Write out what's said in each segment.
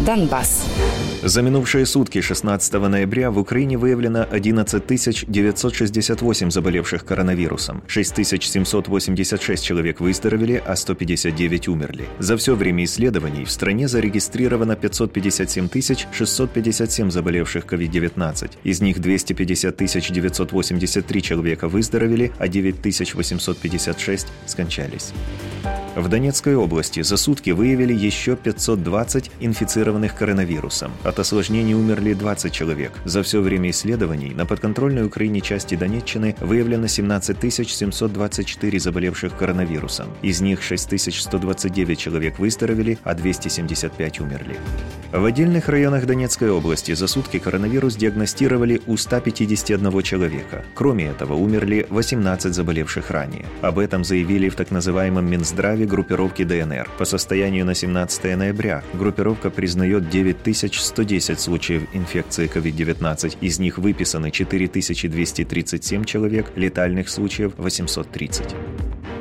Донбасс. За минувшие сутки 16 ноября в Украине выявлено 11 968 заболевших коронавирусом. 6786 человек выздоровели, а 159 умерли. За все время исследований в стране зарегистрировано 557 657 заболевших COVID-19. Из них 250 983 человека выздоровели, а 9856 скончались. В Донецкой области за сутки выявили еще 520 инфицированных коронавирусом. От осложнений умерли 20 человек. За все время исследований на подконтрольной Украине части Донеччины выявлено 17 724 заболевших коронавирусом. Из них 6129 человек выздоровели, а 275 умерли. В отдельных районах Донецкой области за сутки коронавирус диагностировали у 151 человека. Кроме этого, умерли 18 заболевших ранее. Об этом заявили в так называемом Минздраве группировки ДНР. По состоянию на 17 ноября группировка признает 9110 случаев инфекции COVID-19. Из них выписаны 4237 человек, летальных случаев 830.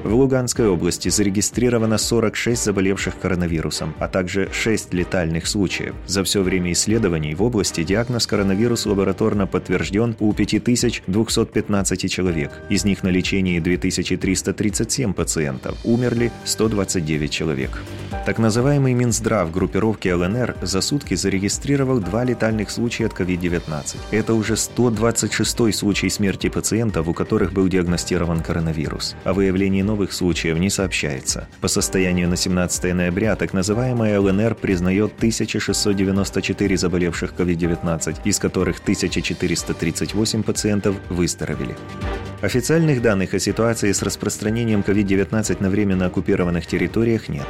В Луганской области зарегистрировано 46 заболевших коронавирусом, а также 6 летальных случаев. За все время исследований в области диагноз коронавирус лабораторно подтвержден у 5215 человек. Из них на лечении 2337 пациентов. Умерли 129 человек. Так называемый Минздрав группировки ЛНР за сутки зарегистрировал два летальных случая от COVID-19. Это уже 126 случай смерти пациентов, у которых был диагностирован коронавирус. О выявлении новых случаев не сообщается. По состоянию на 17 ноября так называемая ЛНР признает 1694 заболевших COVID-19, из которых 1438 пациентов выздоровели. Официальных данных о ситуации с распространением COVID-19 на временно оккупированных территориях нет.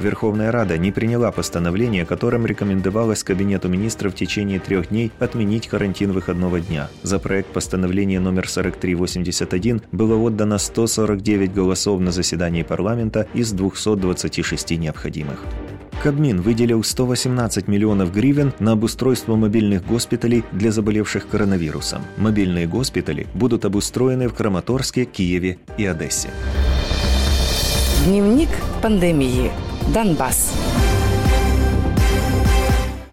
Верховная Рада не приняла постановление, которым рекомендовалось Кабинету министров в течение трех дней отменить карантин выходного дня. За проект постановления номер 4381 было отдано 149 голосов на заседании парламента из 226 необходимых. Кабмин выделил 118 миллионов гривен на обустройство мобильных госпиталей для заболевших коронавирусом. Мобильные госпитали будут обустроены в Краматорске, Киеве и Одессе. Дневник пандемии. Донбасс.